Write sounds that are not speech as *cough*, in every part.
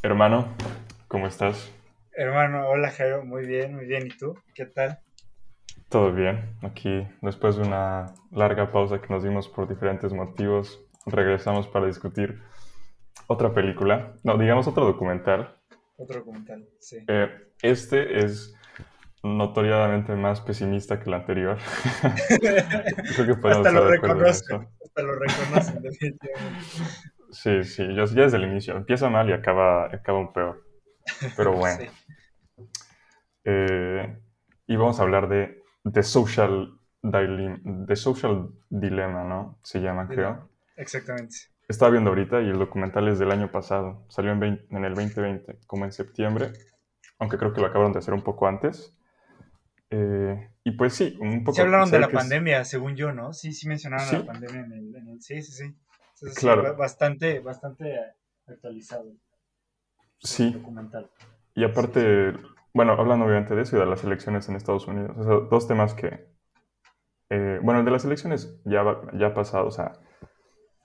Hermano, ¿cómo estás? Hermano, hola Jairo, muy bien, muy bien. ¿Y tú? ¿Qué tal? Todo bien. Aquí, después de una larga pausa que nos dimos por diferentes motivos, regresamos para discutir otra película, no, digamos otro documental. Otro documental, sí. Eh, este es notoriamente más pesimista que el anterior. *laughs* Creo que podemos hasta lo reconozco, hasta lo reconocen, *laughs* definitivamente. Sí, sí, ya, desde el inicio. Empieza mal y acaba, acaba un peor. Pero *laughs* bueno. Eh, y vamos a hablar de The Social, The Social Dilemma, ¿no? Se llama, creo. Exactamente. Estaba viendo ahorita y el documental es del año pasado. Salió en, en el 2020, como en septiembre. Aunque creo que lo acabaron de hacer un poco antes. Eh, y pues sí, un poco... Sí hablaron de la pandemia, según yo, ¿no? Sí, sí mencionaron la pandemia en el, Sí, sí, sí. Claro. bastante, bastante actualizado. Sí. Documental. Y aparte, bueno, hablan obviamente de eso y de las elecciones en Estados Unidos. O sea, dos temas que... Eh, bueno, el de las elecciones ya, ya ha pasado, o sea,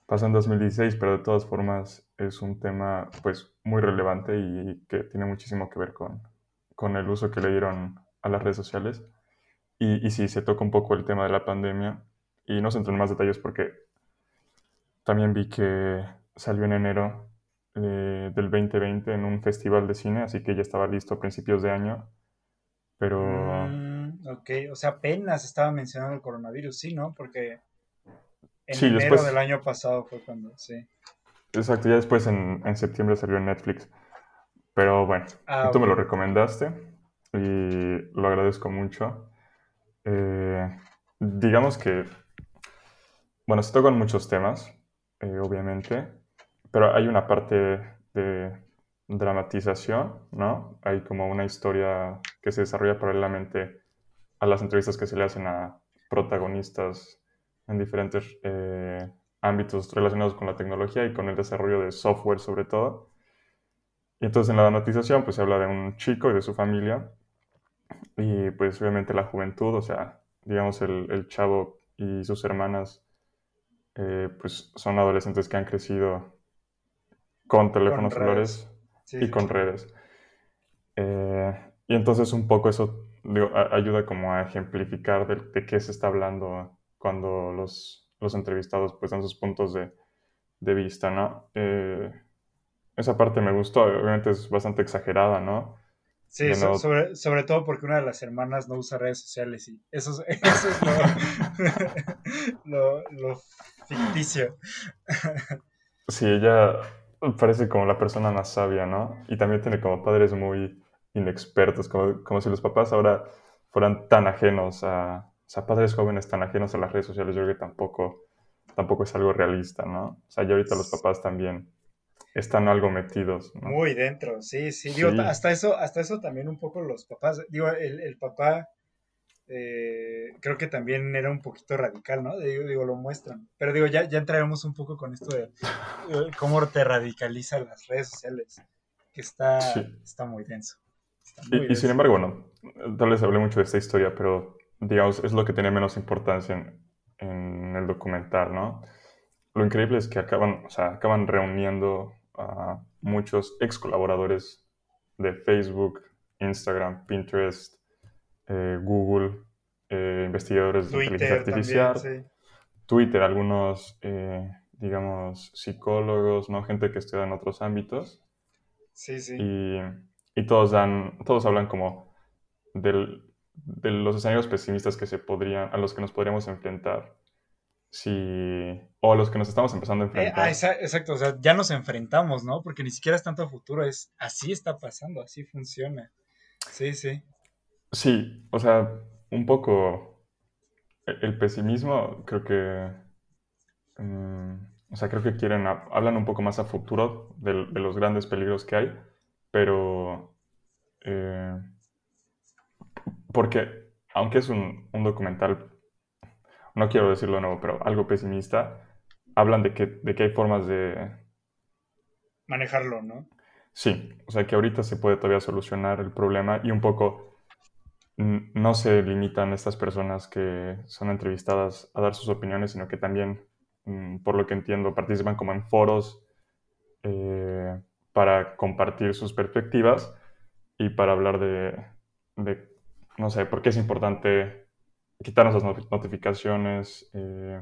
pasó en 2016, pero de todas formas es un tema pues muy relevante y que tiene muchísimo que ver con, con el uso que le dieron a las redes sociales. Y, y sí, se toca un poco el tema de la pandemia. Y no se entro en más detalles porque también vi que salió en enero eh, del 2020 en un festival de cine, así que ya estaba listo a principios de año. Pero... Mm, ok, o sea, apenas estaba mencionando el coronavirus, sí, ¿no? Porque en enero del año pasado fue cuando, sí. Exacto, ya después en, en septiembre salió en Netflix. Pero bueno, ah, tú me lo recomendaste y lo agradezco mucho. Eh, digamos que, bueno, se tocan muchos temas, eh, obviamente, pero hay una parte de dramatización, ¿no? Hay como una historia que se desarrolla paralelamente a las entrevistas que se le hacen a protagonistas en diferentes eh, ámbitos relacionados con la tecnología y con el desarrollo de software sobre todo. Y entonces en la dramatización pues se habla de un chico y de su familia y pues obviamente la juventud, o sea, digamos el, el chavo y sus hermanas, eh, pues son adolescentes que han crecido con teléfonos celulares y con redes. Eh, y entonces un poco eso ayuda como a ejemplificar de, qué se está hablando cuando los, los entrevistados pues dan sus puntos de, de vista, ¿no? Eh, esa parte me gustó, obviamente es bastante exagerada, ¿no? Sí, sobre, sobre todo porque una de las hermanas no usa redes sociales y eso es, *laughs* eso es *laughs* lo, lo, ficticio. Sí, ella parece como la persona más sabia, ¿no? Y también tiene como padres muy inexpertos, como, como si los papás ahora fueran tan ajenos a, o sea, padres jóvenes tan ajenos a las redes sociales, yo creo que tampoco, tampoco es algo realista, ¿no? O sea, ya ahorita los papás también están algo metidos. Muy dentro, sí, sí. Digo, hasta eso, hasta eso también un poco los papás, digo, el, el papá eh, creo que también era un poquito radical, ¿no? Digo, digo, lo muestran. Pero digo, ya, ya entraremos un poco con esto de cómo te radicalizan las redes sociales, que está, está muy denso. y, sin embargo, bueno, tal vez hablé mucho de esta historia, pero digamos, es lo que tiene menos importancia en, en el documental, ¿no? Lo increíble es que acaban, o sea, acaban reuniendo a muchos ex colaboradores de Facebook, Instagram, Pinterest, eh, Google, eh, investigadores de inteligencia artificial, Twitter, algunos, eh, digamos, psicólogos, ¿no? Gente que estudia en otros ámbitos. Sí, sí. Y, y todos dan, todos hablan como del, de los escenarios pesimistas que se podrían, a los que nos podríamos enfrentar si, o a los que nos estamos empezando a eh, enfrentar. Ah, exacto, o sea, ya nos enfrentamos, ¿no? Porque ni siquiera es tanto futuro, es así está pasando, así funciona. Sí, sí. Sí, o sea, un poco e, el pesimismo, creo que, mm, o sea, creo que quieren, hablan un poco más a futuro de, los grandes peligros que hay, pero, eh, porque aunque es un, un documental no quiero decirlo de nuevo, pero algo pesimista, hablan de que, de que hay formas de... Manejarlo, ¿no? Sí, o sea que ahorita se puede todavía solucionar el problema y un poco no se limitan estas personas que son entrevistadas a dar sus opiniones, sino que también, mm, por lo que entiendo, participan como en foros, eh, para compartir sus perspectivas y para hablar de, de no sé, por qué es importante quitarnos las notificaciones, eh,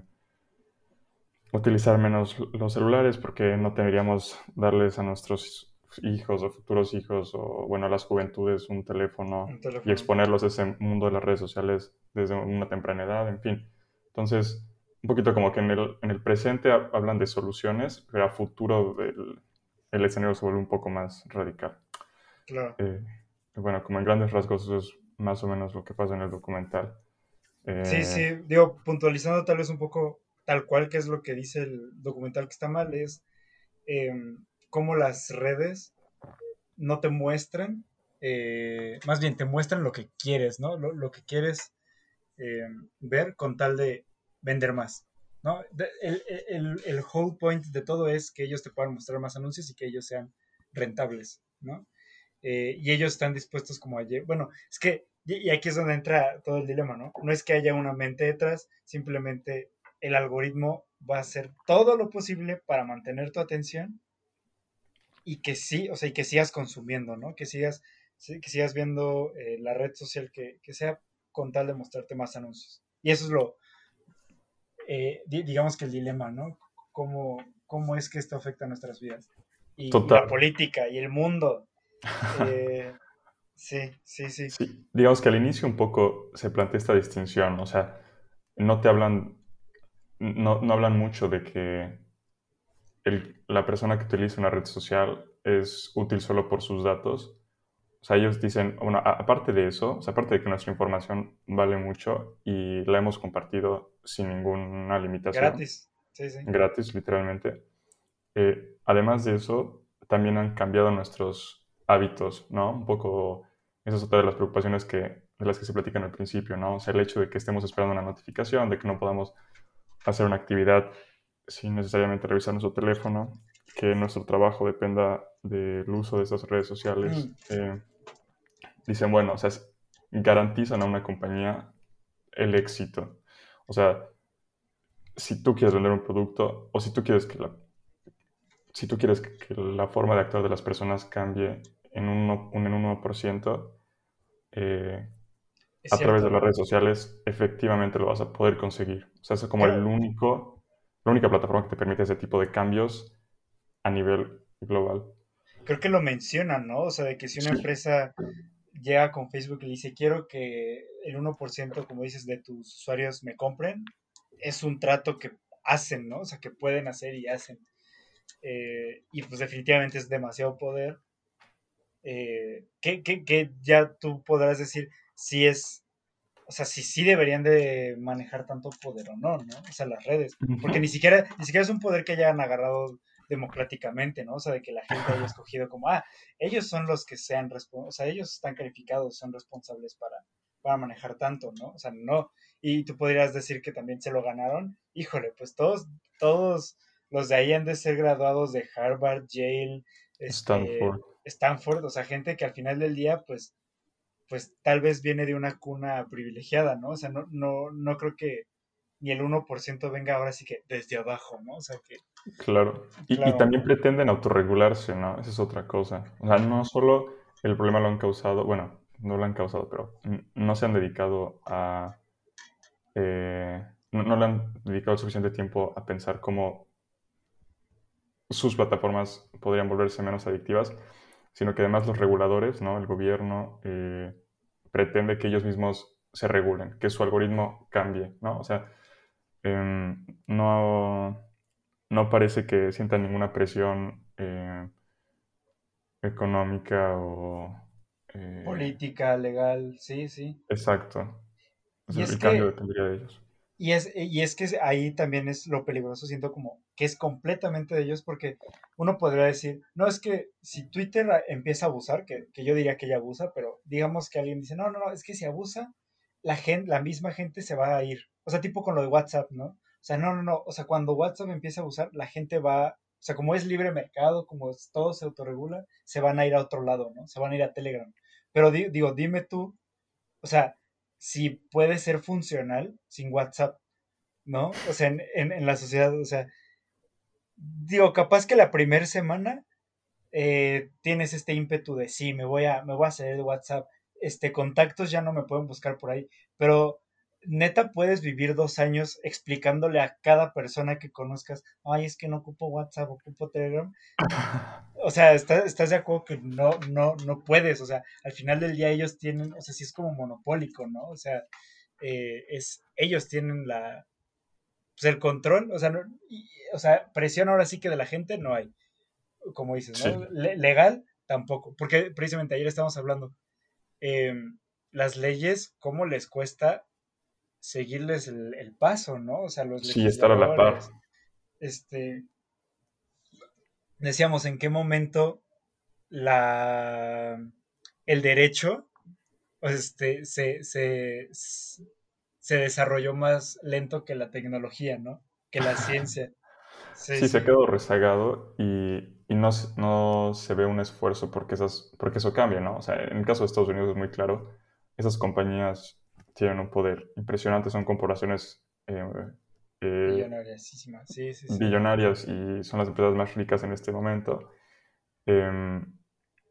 utilizar menos los celulares, porque no deberíamos darles a nuestros hijos o futuros hijos o, bueno, a las juventudes un teléfono, y exponerlos a ese mundo de las redes sociales desde una temprana edad, en fin. Entonces, un poquito como que en el, en el presente hablan de soluciones, pero a futuro el, el escenario se vuelve un poco más radical. Claro. Eh, bueno, como en grandes rasgos eso es más o menos lo que pasa en el documental. Sí, eh, sí, digo, puntualizando tal vez un poco tal cual que es lo que dice el documental que está mal, es eh, cómo las redes no te muestran, eh, más bien te muestran lo que quieres, ¿no? Lo, que quieres eh, ver con tal de vender más, ¿no? El, el, whole point de todo es que ellos te puedan mostrar más anuncios y que ellos sean rentables, ¿no? Eh, y ellos están dispuestos como a... Bueno, es que, y aquí es donde entra todo el dilema, ¿no? No es que haya una mente detrás, simplemente el algoritmo va a hacer todo lo posible para mantener tu atención y que sí, o sea, y que sigas consumiendo, ¿no? Que sigas, que sigas viendo eh, la red social que, sea con tal de mostrarte más anuncios. Y eso es lo, eh, digamos que el dilema, ¿no? ¿Cómo, ¿Cómo es que esto afecta a nuestras vidas? Y, la política y el mundo. *laughs* Eh, sí, sí, sí, sí. Digamos que al inicio un poco se plantea esta distinción, o sea, no te hablan, no, no hablan mucho de que la persona que utiliza una red social es útil solo por sus datos. O sea, ellos dicen, bueno, aparte de eso, o sea, aparte de que nuestra información vale mucho y la hemos compartido sin ninguna limitación. Gratis, sí, sí. Gratis, literalmente. Eh, además de eso, también han cambiado nuestros hábitos, ¿no? Un poco, esa es otra de las preocupaciones que, de las que se platican al principio, ¿no? O sea, el hecho de que estemos esperando una notificación, de que no podamos hacer una actividad sin necesariamente revisar nuestro teléfono, que nuestro trabajo dependa del uso de esas redes sociales. Mm. Eh, dicen, bueno, o sea, garantizan a una compañía el éxito. O sea, si tú quieres vender un producto o si tú quieres que la, si tú quieres que, la forma de actuar de las personas cambie en un, en un 1%, eh, a través de las redes sociales, efectivamente lo vas a poder conseguir. O sea, es como el único la única plataforma que te permite ese tipo de cambios a nivel global. Creo que lo mencionan, ¿no? O sea, de que si una empresa llega con Facebook y le dice, quiero que el 1%, como dices, de tus usuarios me compren, es un trato que hacen, ¿no? O sea, que pueden hacer y hacen. Eh, y pues definitivamente es demasiado poder. Eh, que, que, ya tú podrás decir si es o sea, si sí deberían de manejar tanto poder o no, ¿no? O sea, las redes. Porque ni siquiera, ni siquiera es un poder que hayan agarrado democráticamente, ¿no? O sea, de que la gente haya escogido como, ah, ellos son los que sean responsables, o sea, ellos están calificados, son responsables para, para manejar tanto, ¿no? O sea, no. Y tú podrías decir que también se lo ganaron. Híjole, pues todos, todos los de ahí han de ser graduados de Harvard, Yale, este, Stanford. Stanford, o sea, gente que al final del día, pues, pues tal vez viene de una cuna privilegiada, ¿no? O sea, no, no, no creo que ni el 1% venga ahora sí que desde abajo, ¿no? O sea que... Claro. Y, también pretenden autorregularse, ¿no? Esa es otra cosa. O sea, no solo el problema lo han causado, bueno, no lo han causado, pero no se han dedicado a... Eh, no, no le han dedicado suficiente tiempo a pensar cómo sus plataformas podrían volverse menos adictivas, sino que además los reguladores, ¿no? El gobierno eh, pretende que ellos mismos se regulen, que su algoritmo cambie, ¿no? O sea, em, no, no parece que sientan ninguna presión eh, económica o... Eh, Política, legal, sí, sí. Exacto. el cambio dependería de ellos. Y es, y es que ahí también es lo peligroso, siento como que es completamente de ellos, porque uno podría decir, no, es que si Twitter empieza a abusar, que, yo diría que ya abusa, pero digamos que alguien dice, no, no, no, es que si abusa, la, gente, la misma gente se va a ir. O sea, tipo con lo de WhatsApp, ¿no? O sea, no, no, no, o sea, cuando WhatsApp empieza a abusar, la gente va, o sea, como es libre mercado, como todo se autorregula, se van a ir a otro lado, ¿no? Se van a ir a Telegram. Pero digo, dime tú, o sea, si puede ser funcional sin WhatsApp, ¿no? O sea, en, en, la sociedad, o sea, digo, capaz que la primera semana eh, tienes este ímpetu de sí, me voy a, me voy a hacer el WhatsApp, este, contactos ya no me pueden buscar por ahí, pero neta puedes vivir dos años explicándole a cada persona que conozcas, ay, es que no ocupo WhatsApp, ocupo Telegram. *laughs* O sea, ¿estás, de acuerdo que no, no, no puedes? O sea, al final del día ellos tienen, o sea, sí es como monopólico, ¿no? O sea, eh, es, ellos tienen la, pues el control, o sea, o sea, presión ahora sí que de la gente no hay, como dices, ¿no? legal tampoco, porque precisamente ayer estábamos hablando, em, las leyes, ¿cómo les cuesta seguirles el, paso, ¿no? O sea, los Sí, estar a la par. Este, decíamos, ¿en qué momento la, el derecho este, se, se, se desarrolló más lento que la tecnología, ¿no? Que la *laughs* ciencia. Sí, se quedado rezagado y, y no, no, se ve un esfuerzo porque, esas, porque eso cambie, ¿no? O sea, en el caso de Estados Unidos es muy claro, esas compañías tienen un poder impresionante, son corporaciones eh, billonarias, sí, sí, billonarias y son las empresas más ricas en este momento. Em,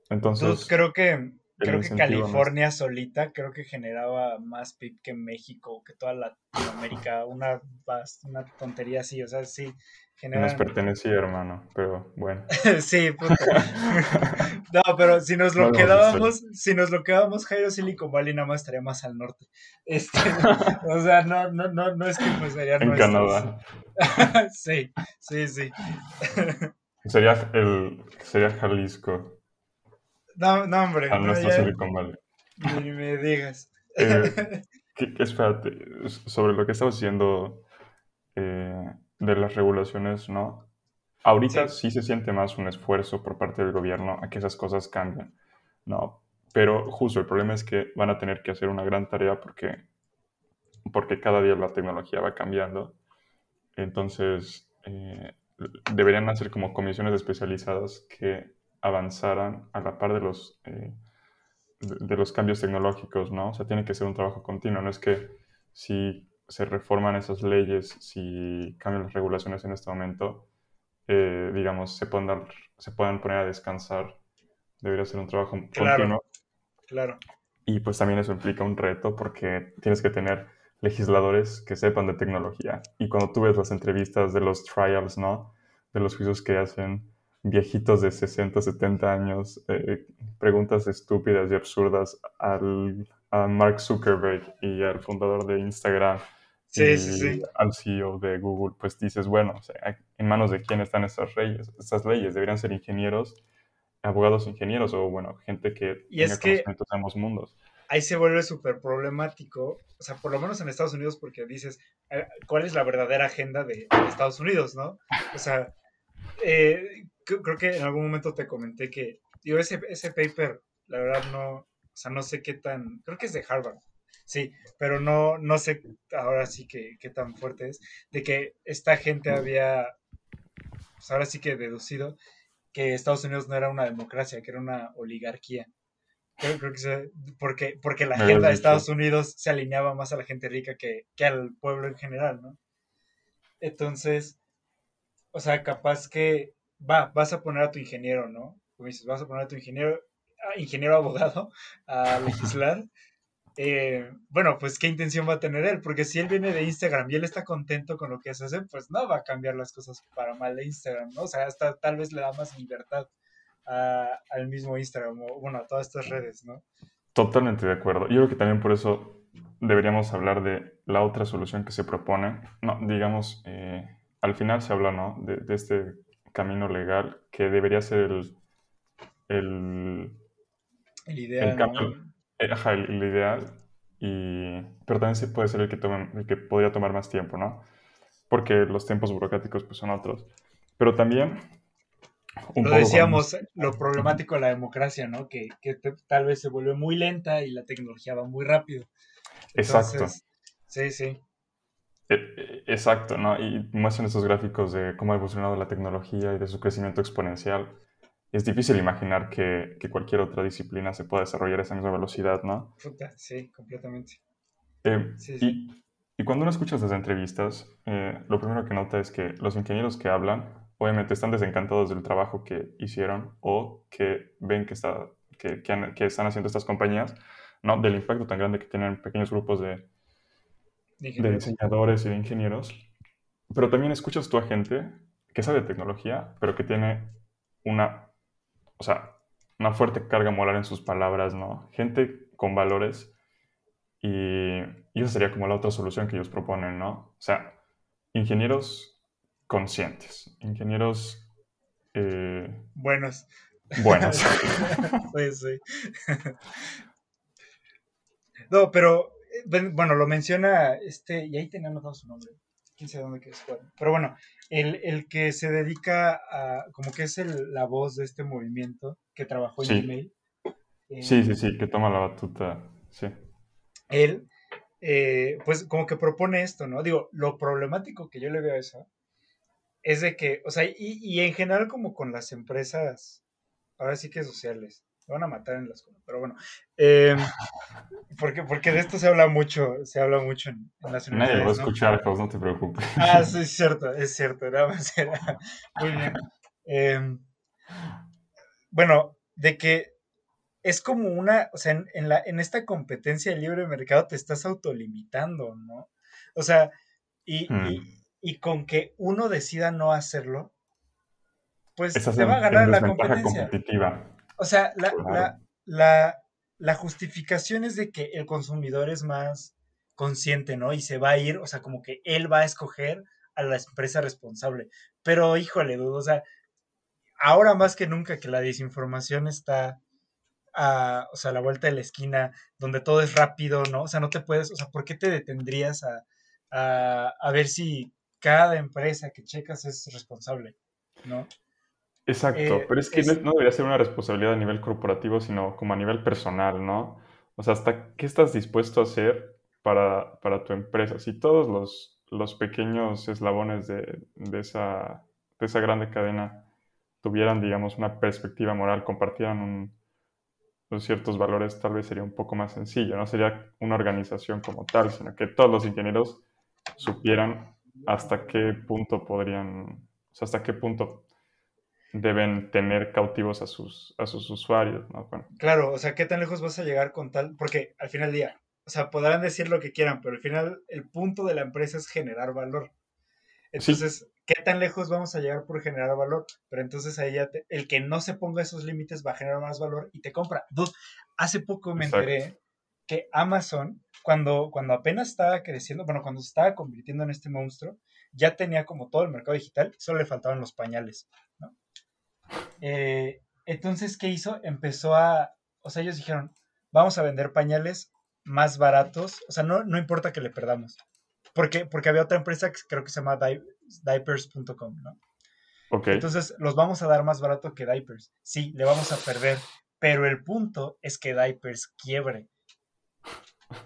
entonces, creo que creo que California solita creo que generaba más PIB que México, que toda Latinoamérica, *laughs* una, una tontería así, o sea, sí, nos pertenecía, hermano, pero bueno. *laughs* sí, puta. *laughs* no, pero si nos lo quedábamos, si nos lo quedábamos, Jairo Silicon Valley nada más estaría más al norte. Este, o sea, no, no, no, no es que pues sería En Canadá. sí, sí, sí. sería el, sería Jalisco. No, no hombre. A nuestro Silicon Valley. Ni me digas. *laughs* Eh, espérate, sobre lo que estamos diciendo, eh, de las regulaciones, ¿no? Ahorita sí. se siente más un esfuerzo por parte del gobierno a que esas cosas cambien, ¿no? Pero justo el problema es que van a tener que hacer una gran tarea porque, porque cada día la tecnología va cambiando. Entonces, eh, deberían hacer como comisiones especializadas que avanzaran a la par de los, eh, de, los cambios tecnológicos, ¿no? O sea, tiene que ser un trabajo continuo, no es que si se reforman esas leyes, si cambian las regulaciones en este momento, eh, digamos, se puedan, se puedan poner a descansar. Debería ser un trabajo continuo. Claro. Y pues también eso implica un reto porque tienes que tener legisladores que sepan de tecnología. Y cuando tú ves las entrevistas de los trials, ¿no? De los juicios que hacen viejitos de 60, 70 años, eh, preguntas estúpidas y absurdas al, a Mark Zuckerberg y al fundador de Instagram sí, al CEO de Google, pues dices, bueno, ¿en manos de quién están estas leyes? Estas leyes deberían ser ingenieros, abogados ingenieros o, bueno, gente que y tenga conocimientos de ambos mundos. Ahí se vuelve súper problemático, o sea, por lo menos en Estados Unidos, porque dices, eh, ¿cuál es la verdadera agenda de, Estados Unidos, no? O sea, eh, creo que en algún momento te comenté que, digo, ese, ese paper, la verdad no, o sea, no sé qué tan, creo que es de Harvard, Sí, pero no, no sé ahora sí que, qué tan fuerte es, de que esta gente había, pues ahora sí que deducido que Estados Unidos no era una democracia, que era una oligarquía. Creo, creo que porque, porque la agenda de Estados Unidos se alineaba más a la gente rica que, que al pueblo en general, ¿no? Entonces, o sea, capaz que va, vas a poner a tu ingeniero, ¿no? Como dices, vas a poner a tu ingeniero, ingeniero abogado a *laughs* legislar eh, bueno, pues qué intención va a tener él, porque si él viene de Instagram y él está contento con lo que se hace, pues no va a cambiar las cosas para mal de Instagram, ¿no? O sea, hasta tal vez le da más libertad al mismo Instagram o, bueno, a todas estas redes, ¿no? Totalmente de acuerdo. Yo creo que también por eso deberíamos hablar de la otra solución que se propone. No, digamos, eh, al final se habla, ¿no? De, este camino legal que debería ser el... El, el ideal, eh, ajá, el, ideal, y, pero también sí puede ser el que, tome, el que podría tomar más tiempo, ¿no? Porque los tiempos burocráticos pues, son otros. Pero también... Un lo decíamos, lo problemático de la democracia, ¿no? Que, que tal vez se vuelve muy lenta y la tecnología va muy rápido. exacto. Sí, sí. E, e, exacto, ¿no? Y muestran esos gráficos de cómo ha evolucionado la tecnología y de su crecimiento exponencial es difícil imaginar que, cualquier otra disciplina se pueda desarrollar a esa misma velocidad, ¿no? sí, completamente. Eh, y, cuando uno escucha esas entrevistas, eh, lo primero que nota es que los ingenieros que hablan obviamente están desencantados del trabajo que hicieron o que ven que, está, que, que, están haciendo estas compañías, ¿no? Del impacto tan grande que tienen pequeños grupos de, de diseñadores y de ingenieros. Pero también escuchas tú a gente que sabe de tecnología, pero que tiene una, o sea, una fuerte carga moral en sus palabras, ¿no? Gente con valores y, y, esa sería como la otra solución que ellos proponen, ¿no? O sea, ingenieros conscientes, ingenieros... Eh, buenos. Buenos. *laughs* sí, sí. *laughs* no, pero, bueno, lo menciona este, y ahí tenía anotado su nombre. Quién sabe dónde quedó Pero bueno, el, que se dedica a, como que es la voz de este movimiento que trabajó en Gmail. sí, sí, sí, que toma la batuta, sí. Él, eh, pues como que propone esto, ¿no? Digo, lo problemático que yo le veo a eso es de que, o sea, y, en general como con las empresas, ahora sí que sociales, van a matar en las cosas, pero bueno, eh, porque, porque de esto se habla mucho, se habla mucho en, las universidades. Nadie va a escuchar, ¿no? no te preocupes. Ah, sí, es cierto, es cierto, nada más era, *laughs* muy bien. Eh, bueno, de que es como una, o sea, en, la, en esta competencia de libre mercado te estás autolimitando, ¿no? O sea, y, y, hmm. con que uno decida no hacerlo, pues te va a ganar la competencia. Competitiva. O sea, la, la, la, la, justificación es de que el consumidor es más consciente, ¿no? Y se va a ir, o sea, como que él va a escoger a la empresa responsable. Pero, híjole, dudo, o sea, ahora más que nunca que la desinformación está a, o sea, a la vuelta de la esquina, donde todo es rápido, ¿no? O sea, no te puedes, o sea, ¿por qué te detendrías a, a, ver si cada empresa que checas es responsable, ¿no? Exacto, eh, pero es que no debería ser una responsabilidad a nivel corporativo, sino como a nivel personal, ¿no? O sea, ¿hasta qué estás dispuesto a hacer para, para tu empresa? Si todos los, los pequeños eslabones de, de, esa, de esa grande cadena tuvieran, digamos, una perspectiva moral, compartieran ciertos valores, tal vez sería un poco más sencillo. No sería una organización como tal, sino que todos los ingenieros supieran hasta qué punto podrían, o sea, hasta qué punto deben tener cautivos a sus, a sus usuarios, ¿no? Claro, o sea, ¿qué tan lejos vas a llegar con tal? Porque al final del día, o sea, podrán decir lo que quieran, pero al final el punto de la empresa es generar valor. Entonces, ¿qué tan lejos vamos a llegar por generar valor? Pero entonces ahí ya el que no se ponga esos límites va a generar más valor y te compra. hace poco me enteré que Amazon, cuando, cuando apenas estaba creciendo, bueno, cuando se estaba convirtiendo en este monstruo, ya tenía como todo el mercado digital, solo le faltaban los pañales. Eh, entonces, ¿qué hizo? Empezó a, o sea, ellos dijeron, vamos a vender pañales más baratos, o sea, no, no importa que le perdamos, porque, porque había otra empresa que creo que se llama diapers.com, ¿no? Ok. Entonces, los vamos a dar más barato que Diapers. Sí, le vamos a perder, pero el punto es que Diapers quiebre.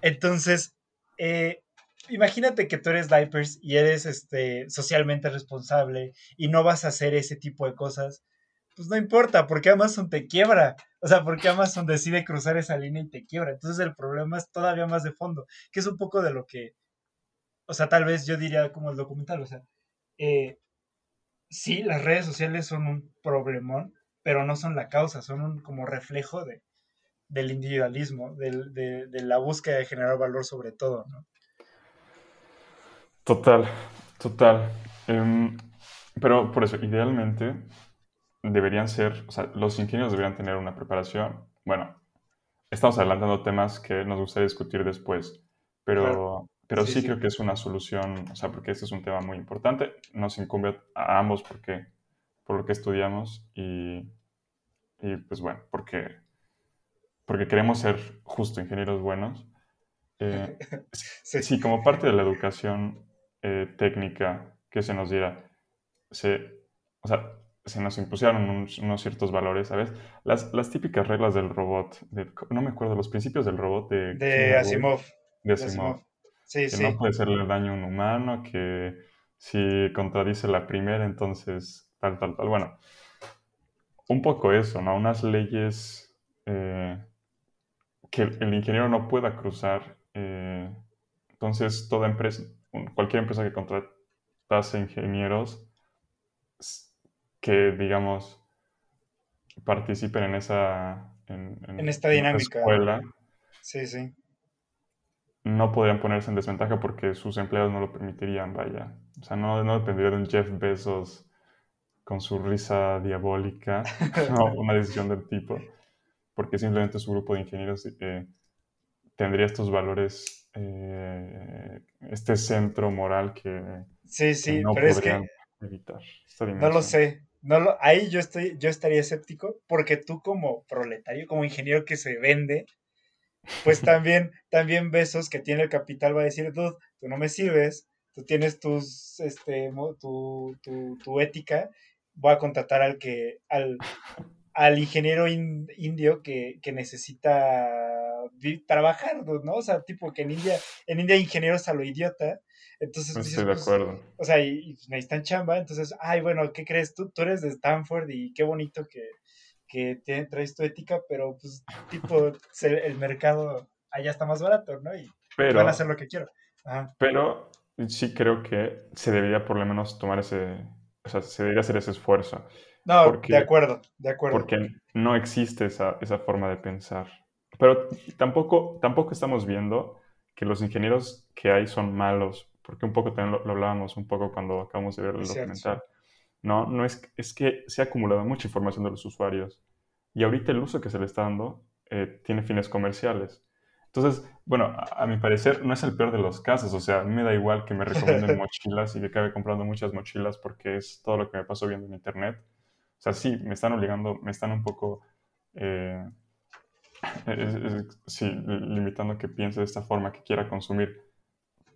Entonces, eh, imagínate que tú eres Diapers y eres este, socialmente responsable y no vas a hacer ese tipo de cosas. Pues no importa, porque Amazon te quiebra. O sea, porque Amazon decide cruzar esa línea y te quiebra. Entonces el problema es todavía más de fondo, que es un poco de lo que o sea, tal vez yo diría como el documental, o sea, eh, sí, las redes sociales son un problemón, pero no son la causa, son un como reflejo de, del individualismo, de, la búsqueda de generar valor sobre todo, ¿no? Total, total. Em, pero por eso, idealmente deberían ser, o sea, los ingenieros deberían tener una preparación. Bueno, estamos adelantando temas que nos gustaría discutir después, pero pero sí, creo que es una solución, o sea, porque este es un tema muy importante, nos incumbe a ambos porque, por lo que estudiamos y, y pues bueno, porque, porque queremos ser justo ingenieros buenos. Eh, *laughs* sí. como parte de la educación eh, técnica que se nos diera, se, o sea, se nos impusieron unos, ciertos valores, ¿sabes? Las, las típicas reglas del robot, no me acuerdo, los principios del robot de... De Asimov. De Asimov que no puede hacerle daño a un humano, que si contradice la primera, entonces tal, tal, tal. Bueno, un poco eso, ¿no? Unas leyes eh, que el, ingeniero no pueda cruzar. Eh, entonces, toda empresa, cualquier empresa que contratase ingenieros, que, digamos, participen en esa... En, esta dinámica. escuela, sí, sí. No podrían ponerse en desventaja porque sus empleados no lo permitirían, vaya. O sea, no, no dependería de un Jeff Bezos con su risa diabólica *laughs* o una decisión del tipo, porque simplemente su grupo de ingenieros eh, tendría estos valores, eh, este centro moral que, sí, sí, no pero podrían es que evitar. No lo sé. No lo, ahí yo estoy, yo estaría escéptico, porque tú como proletario, como ingeniero que se vende, pues *laughs* también, también Besos que tiene el capital va a decir, tú, tú no me sirves, tú tienes tus, este, tu, tu, tu ética, voy a contratar al que, al, al ingeniero indio que, que necesita trabajar, ¿no? O sea, tipo que en India, en India ingenieros a lo idiota. Entonces, estoy de pues, acuerdo. o sea, y, y, necesitan chamba, entonces, ay, bueno, ¿qué crees? Tú, tú eres de Stanford y qué bonito que, que te, traes tu ética, pero pues, tipo, *laughs* el mercado allá está más barato, ¿no? Y van a hacer lo que quiero. Pero sí creo que se debería por lo menos tomar ese, o sea, se debería hacer ese esfuerzo. No, de acuerdo, de acuerdo. Porque no existe esa, esa forma de pensar. Pero tampoco, tampoco estamos viendo que los ingenieros que hay son malos, porque un poco también lo, hablábamos un poco cuando acabamos de ver el documental. No, no es, es que se ha acumulado mucha información de los usuarios y ahorita el uso que se le está dando eh, tiene fines comerciales. Entonces, bueno, a, mi parecer no es el peor de los casos, o sea, a mí me da igual que me recomienden *laughs* mochilas y que acabe comprando muchas mochilas porque es todo lo que me pasó viendo en internet. O sea, sí, me están obligando, me están un poco, eh, *laughs* sí, limitando que piense de esta forma, que quiera consumir.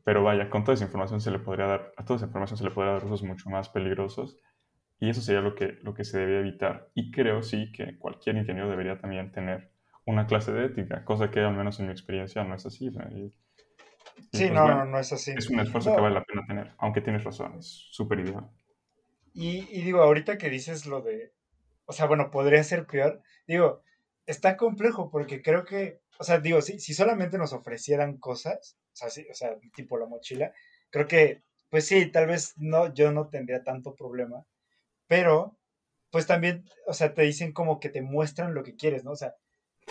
Pero vaya, con toda esa información se le podría dar, a toda esa información se le podría dar usos mucho más peligrosos y eso sería lo que, lo que se debe evitar. Y creo sí que cualquier ingeniero debería también tener una clase de ética, cosa que al menos en mi experiencia no es así. sí, pues no, no es así. Es un esfuerzo que vale la pena tener, aunque tienes razón, es súper ideal. Y, y, digo, ahorita que dices lo de, o sea, bueno, podría ser peor, digo, está complejo porque creo que, o sea, digo, si, si solamente nos ofrecieran cosas, o sea, sí, o sea, tipo la mochila, creo que, pues sí, tal vez no, yo no tendría tanto problema, pero, pues también, o sea, te dicen como que te muestran lo que quieres, ¿no? O sea,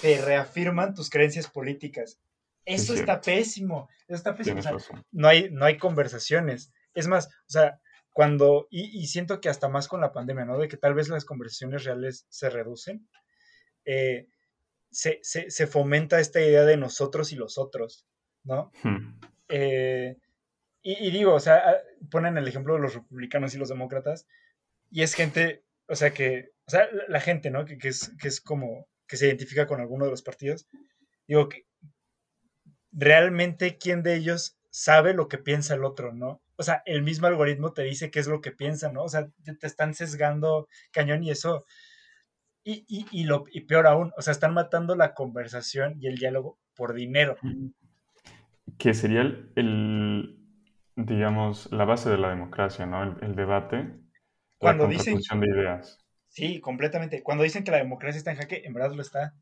te reafirman tus creencias políticas. Eso está pésimo, eso está pésimo. no, hay, no hay conversaciones. Es más, o sea, cuando, y, siento que hasta más con la pandemia, ¿no? De que tal vez las conversaciones reales se reducen, eh, se, se, fomenta esta idea de nosotros y los otros, ¿no? Hmm. Eh, y, digo, o sea, ponen el ejemplo de los republicanos y los demócratas, y es gente, o sea, que, o sea, la gente, ¿no? Que, que, es, que es como que se identifica con alguno de los partidos, digo que realmente quién de ellos sabe lo que piensa el otro, ¿no? O sea, el mismo algoritmo te dice qué es lo que piensa, ¿no? O sea, te, están sesgando cañón y eso. Y, y, lo, y peor aún, o sea, están matando la conversación y el diálogo por dinero. Que sería el, digamos, la base de la democracia, ¿no? El, debate, Cuando la dicen, de ideas. Sí, completamente. Cuando dicen que la democracia está en jaque, en verdad lo está.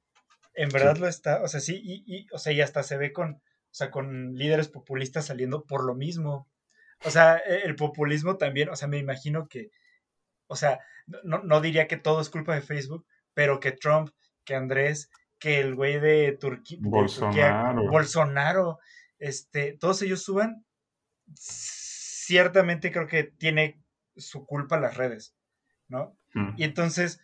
En verdad lo está. O sea, sí, y, y, o sea, y hasta se ve con, o sea, con líderes populistas saliendo por lo mismo. O sea, e, el populismo también, o sea, me imagino que, o sea, no, no diría que todo es culpa de Facebook, pero que Trump, que Andrés, que el güey de, Turquía, Bolsonaro. Bolsonaro, este, todos ellos suban, ciertamente creo que tiene su culpa las redes, ¿no? Mm. Y entonces,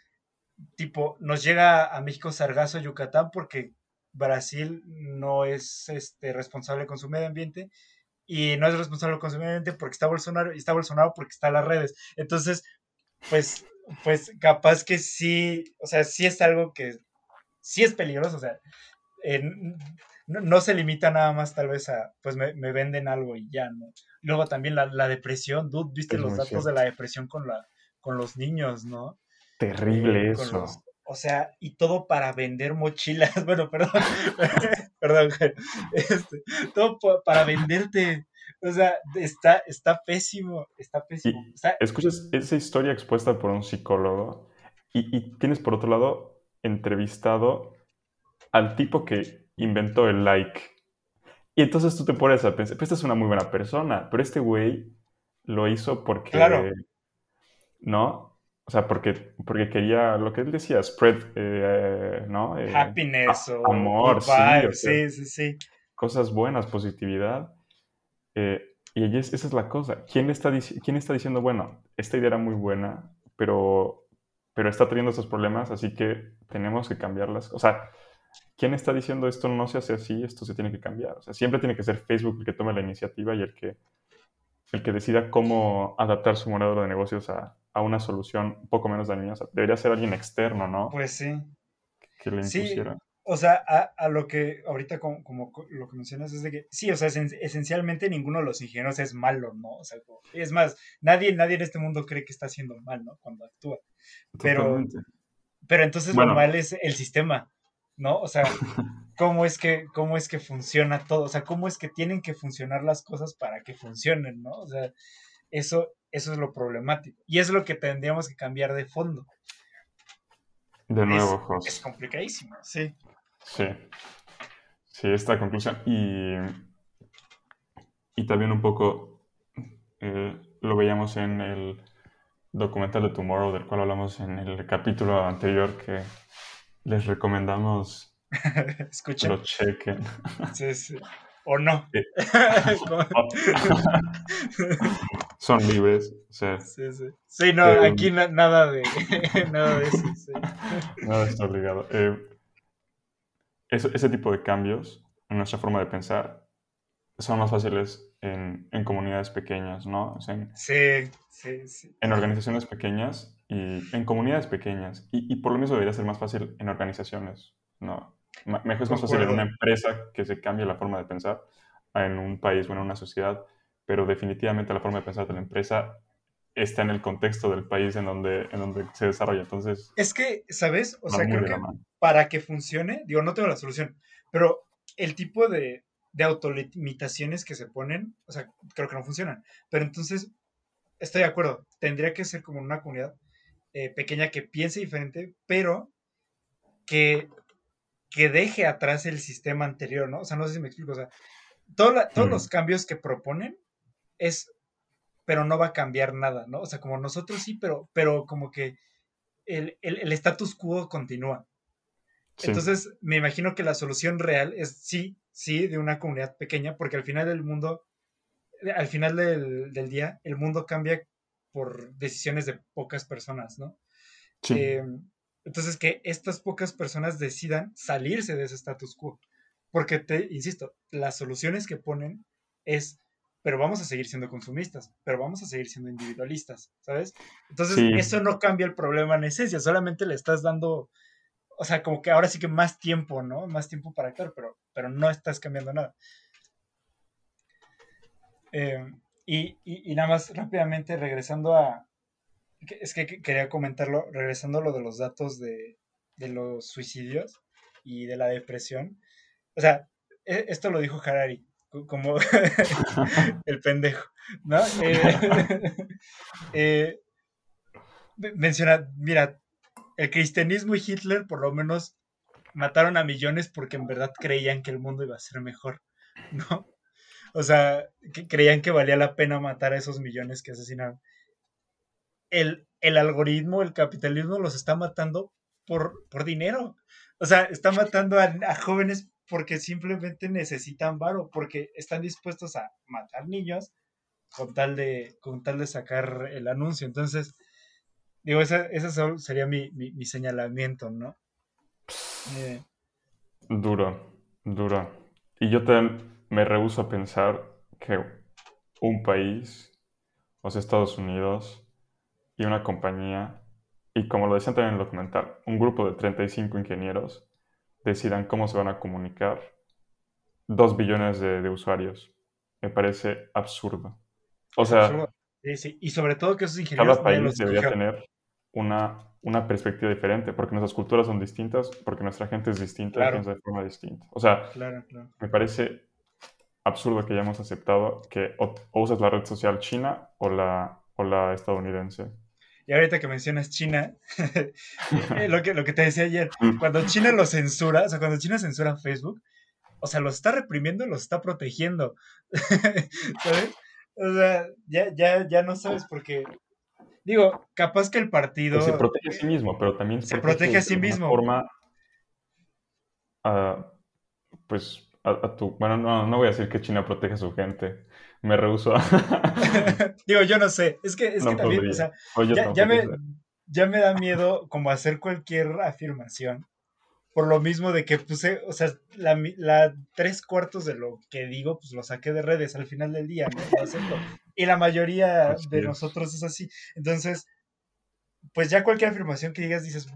tipo, nos llega a México sargazo Yucatán porque Brasil no es este, responsable con su medio ambiente y no es responsable con su medio ambiente porque está Bolsonaro y está Bolsonaro porque está en las redes. Entonces, pues, pues capaz que sí, o sea, sí es algo que sí es peligroso, o sea, no, se limita nada más tal vez a, pues me, venden algo y ya, ¿no? Luego también la, depresión, dude, viste los datos de la depresión con la con los niños, ¿no? Terrible eh, eso. O sea, y todo para vender mochilas. *laughs* Bueno, perdón, *laughs* perdón, este, todo para venderte. O sea, está, está pésimo, está pésimo. escuchas esa historia expuesta por un psicólogo y, tienes por otro lado entrevistado al tipo que inventó el like. Y entonces tú te pones a pensar, pues esta es una muy buena persona, pero este güey lo hizo porque... Claro. ¿no? O sea, porque, porque quería lo que él decía, spread, eh, ¿no? Eh, Happiness o amor, sí, sí, sí, Cosas buenas, positividad. Eh, y esa es la cosa. ¿Quién está, ¿Quién está diciendo, bueno, esta idea era muy buena, pero, pero está teniendo estos problemas, así que tenemos que cambiarlas? O sea, ¿quién está diciendo esto no se hace así, esto se tiene que cambiar? O sea, siempre tiene que ser Facebook el que tome la iniciativa y el que, el que decida cómo adaptar su modelo de negocios a, a una solución un poco menos dañosa. Debería ser alguien externo, ¿no? Pues sí. Que le impusiera. O sea, a, lo que ahorita como, como, lo que mencionas es de que sí, o sea, esencialmente ninguno de los ingenieros es malo, ¿no? O sea, es más, nadie, nadie en este mundo cree que está haciendo mal, ¿no? Cuando actúa. Pero, pero entonces lo mal es el sistema, ¿no? O sea, *laughs* ¿cómo es, que, ¿cómo es que funciona todo? O sea, ¿cómo es que tienen que funcionar las cosas para que funcionen, ¿no? O sea, eso, eso es lo problemático. Y es lo que tendríamos que cambiar de fondo. De nuevo, José. Es complicadísimo, sí. Sí. Sí, esta conclusión. Y, y también un poco eh, lo veíamos en el documental de Tomorrow, del cual hablamos en el capítulo anterior, que les recomendamos *laughs* Escuchen. lo chequen. Sí, sí. O no. *laughs* *laughs* Son libres. Sí, sí. Sí, no, eh, aquí nada de *laughs* nada de eso. Nada está obligado. Eh, ese, tipo de cambios en nuestra forma de pensar son más fáciles en, comunidades pequeñas, ¿no? sí, sí, sí. En organizaciones pequeñas y en comunidades pequeñas. Y, por lo mismo debería ser más fácil en organizaciones, ¿no? Mejor es más fácil en una empresa que se cambie la forma de pensar en un país o en una sociedad, pero definitivamente la forma de pensar de la empresa está en el contexto del país en donde, en donde se desarrolla. Entonces. Es que, ¿sabes? O sea, creo que para que funcione, digo, no tengo la solución, pero el tipo de, de autolimitaciones que se ponen, o sea, creo que no funcionan. Pero entonces, estoy de acuerdo, tendría que ser como una comunidad eh, pequeña que piense diferente, pero que, que deje atrás el sistema anterior, ¿no? O sea, no sé si me explico, o sea, todos los cambios que proponen es pero no va a cambiar nada, ¿no? O sea, como nosotros sí, pero, pero como que el, status quo continúa. Entonces, me imagino que la solución real es sí, sí, de una comunidad pequeña, porque al final del mundo, al final del, día, el mundo cambia por decisiones de pocas personas, ¿no? Sí. Em, entonces, que estas pocas personas decidan salirse de ese status quo. Porque te, insisto, las soluciones que ponen es pero vamos a seguir siendo consumistas, pero vamos a seguir siendo individualistas, ¿sabes? Entonces, eso no cambia el problema en esencia, solamente le estás dando, o sea, como que ahora sí que más tiempo, ¿no? Más tiempo para actuar, pero, pero no estás cambiando nada. Eh, y, nada más rápidamente regresando a, es que quería comentarlo, regresando a lo de los datos de, de los suicidios y de la depresión. O sea, e, esto lo dijo Harari, como *laughs* el pendejo, ¿no? Eh, *laughs* eh, menciona, mira, el cristianismo y Hitler por lo menos mataron a millones porque en verdad creían que el mundo iba a ser mejor, *laughs* ¿no? O sea, que creían que valía la pena matar a esos millones que asesinaron. El, el algoritmo, el capitalismo los está matando por, por dinero. O sea, está matando a, a jóvenes porque simplemente necesitan varo, porque están dispuestos a matar niños con tal de, con tal de sacar el anuncio. Entonces, digo, ese, sería mi, señalamiento, ¿no? Eh, duro, duro. Y yo también me rehuso a pensar que un país, o sea, Estados Unidos, y una compañía, y como lo decían también en el documental, un grupo de 35 ingenieros, decidan cómo se van a comunicar dos billones de, usuarios. Me parece absurdo. O sea, y sobre todo que esos ingenieros... Cada país debería tener una, una perspectiva diferente, porque nuestras culturas son distintas, porque nuestra gente es distinta y piensa de forma distinta. O sea, me parece absurdo que hayamos aceptado que o, usas la red social china o la, o la estadounidense. Y ahorita que mencionas China, *laughs* eh, lo, que, lo que te decía ayer, cuando China lo censura, o sea, cuando China censura Facebook, o sea, los está reprimiendo, los está protegiendo. *laughs* ¿Sabes? O sea, ya, ya, ya no sabes porque Digo, capaz que el partido... Pues se protege a sí mismo, pero también se protege, a sí mismo. forma, pues, a, tu... Bueno, no, no voy a decir que China protege a su gente. Me rehuso *laughs* Digo, yo no sé. Es que, es que también, o sea, ya, me, ya me da miedo como hacer cualquier afirmación por lo mismo de que puse, o sea, la, tres cuartos de lo que digo, pues lo saqué de redes al final del día, ¿no? Y la mayoría de nosotros es así. Entonces, pues ya cualquier afirmación que digas, dices,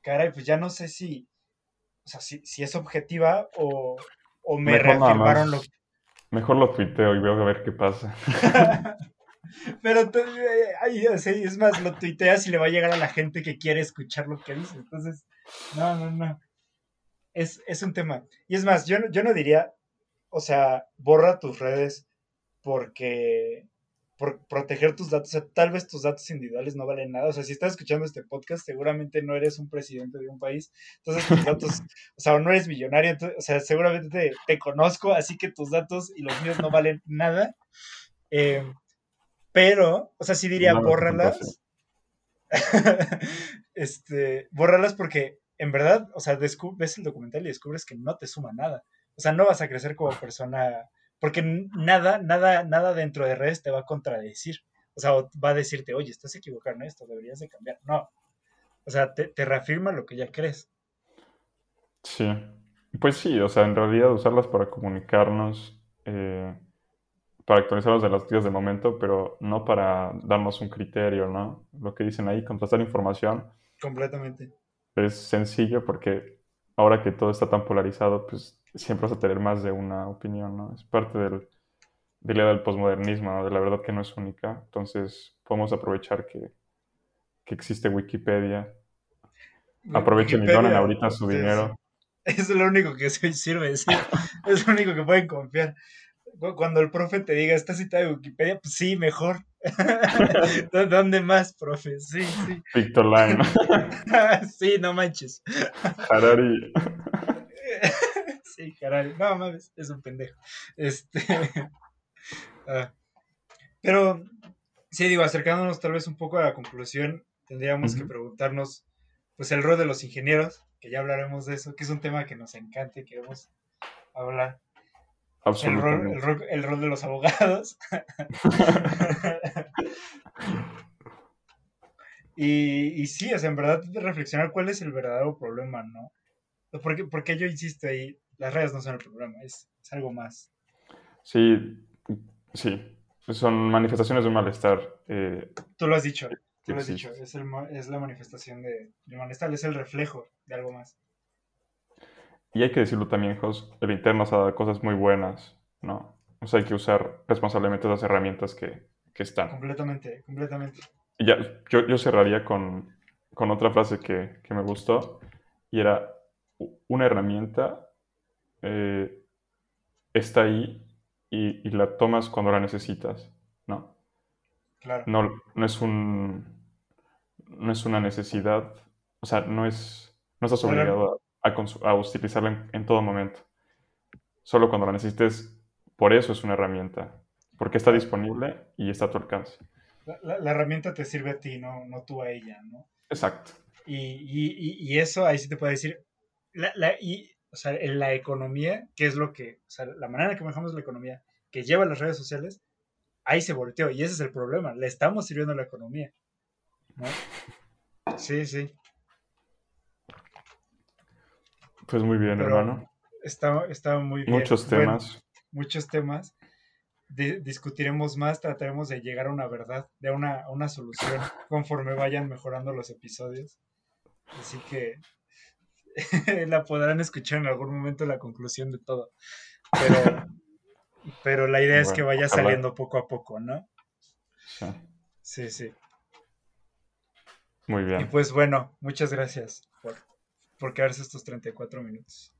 caray, pues ya no sé si, o sea, si, es objetiva o, o me reafirmaron lo Mejor lo tuiteo y veo a ver qué pasa. *laughs* Pero ay, es más, lo tuiteas y le va a llegar a la gente que quiere escuchar lo que dice. Entonces, no, no, no es, un tema. Y es más, yo, yo no diría, o sea, borra tus redes porque por proteger tus datos, o sea, tal vez tus datos individuales no valen nada. O sea, si estás escuchando este podcast, seguramente no eres un presidente de un país. Entonces, tus datos, *laughs* o sea, no eres millonario, o sea, seguramente te, conozco, así que tus datos y los míos no valen nada. Eh, pero, o sea, sí diría, bórralas. *laughs* este, bórralas porque en verdad, o sea, ves el documental y descubres que no te suma nada. O sea, no vas a crecer como persona, porque nada, nada, nada dentro de redes te va a contradecir. O sea, va a decirte, oye, estás equivocado en esto, deberías de cambiar. No. O sea, te, reafirma lo que ya crees. Sí. Pues sí, o sea, en realidad usarlas para comunicarnos, eh, para actualizarnos de las noticias de momento, pero no para darnos un criterio, ¿no? Lo que dicen ahí, contrastar información. Completamente es sencillo porque ahora que todo está tan polarizado, pues siempre vas a tener más de una opinión, ¿no? Es parte del, del del posmodernismo, De la verdad que no es única. Entonces, podemos aprovechar que, existe Wikipedia. Aprovechen y donen ahorita su dinero. *laughs* Es lo único que sirve, es lo único que pueden confiar cuando el profe te diga, ¿está cita de Wikipedia? Pues sí, mejor. *laughs* ¿Dónde más, profe? Sí, sí. Victor Line. *laughs* sí, no manches. Harari. Sí, Harari. No mames, es un pendejo. Este. *laughs* Ah. Pero, sí, digo, acercándonos tal vez un poco a la conclusión, tendríamos que preguntarnos, pues, el rol de los ingenieros, que ya hablaremos de eso, que es un tema que nos encanta y queremos hablar. El rol, el, rol, de los abogados. *laughs* y, y sí, es en verdad reflexionar cuál es el verdadero problema, ¿no? Porque, porque yo insisto ahí, las redes no son el problema, es, algo más. Sí, sí, son manifestaciones de un malestar. Eh, tú lo has dicho, tú lo has dicho, es, el, es la manifestación de, de malestar, es el reflejo de algo más. Y hay que decirlo también, Jos, el Interno nos ha dado cosas muy buenas, ¿no? O sea, hay que usar responsablemente las herramientas que, que están. Completamente, completamente. Y ya, yo, yo cerraría con, con otra frase que, que, me gustó, y era, una herramienta eh, está ahí y, y, la tomas cuando la necesitas, ¿no? Claro. No, no, es un... No es una necesidad, o sea, no es... No estás obligado a a, utilizarla en, todo momento. Solo cuando la necesites, por eso es una herramienta, porque está disponible y está a tu alcance. La, herramienta te sirve a ti, no, no tú a ella, ¿no? Exacto. Y, y, y eso ahí sí te puedo decir, la, la, y, o sea, en la economía, que es lo que, o sea, la manera en que manejamos la economía, que lleva las redes sociales, ahí se volteó y ese es el problema, le estamos sirviendo a la economía. ¿no? Sí, sí. Pues muy bien, hermano. Está, está, muy bien. Muchos temas. muchos temas. discutiremos más, trataremos de llegar a una verdad, de una, una solución conforme vayan mejorando los episodios. Así que *laughs* la podrán escuchar en algún momento la conclusión de todo. Pero, pero la idea es que vaya saliendo poco a poco, ¿no? Sí. Sí, sí. Muy bien. Y pues bueno, muchas gracias por por quedarse estos 34 minutos.